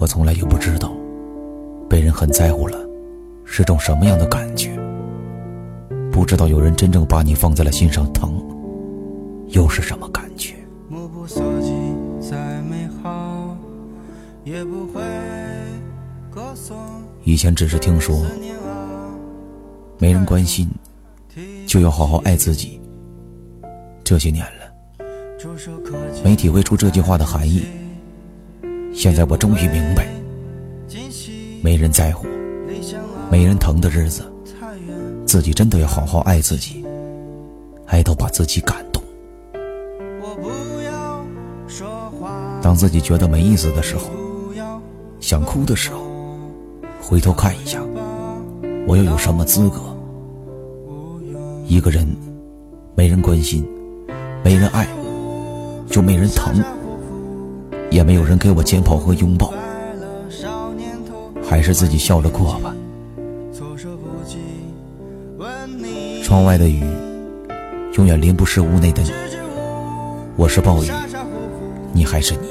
我从来就不知道，被人很在乎了，是种什么样的感觉。不知道有人真正把你放在了心上疼，又是什么感觉？以前只是听说，没人关心，就要好好爱自己。这些年了，没体会出这句话的含义。现在我终于明白，没人在乎，没人疼的日子，自己真的要好好爱自己，爱到把自己感动。当自己觉得没意思的时候，想哭的时候，回头看一下，我又有什么资格？一个人，没人关心，没人爱，就没人疼。也没有人给我肩膀和拥抱，还是自己笑着过吧。窗外的雨，永远淋不湿屋内的你。我是暴雨，你还是你。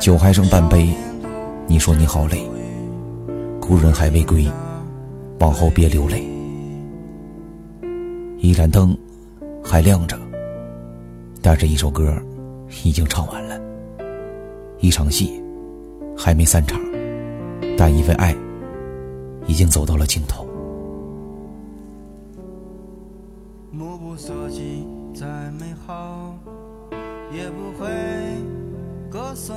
酒还剩半杯，你说你好累。故人还未归，往后别流泪。一盏灯还亮着，但是一首歌。已经唱完了，一场戏还没散场，但因为爱，已经走到了尽头。目不所及，再美好，也不会歌颂。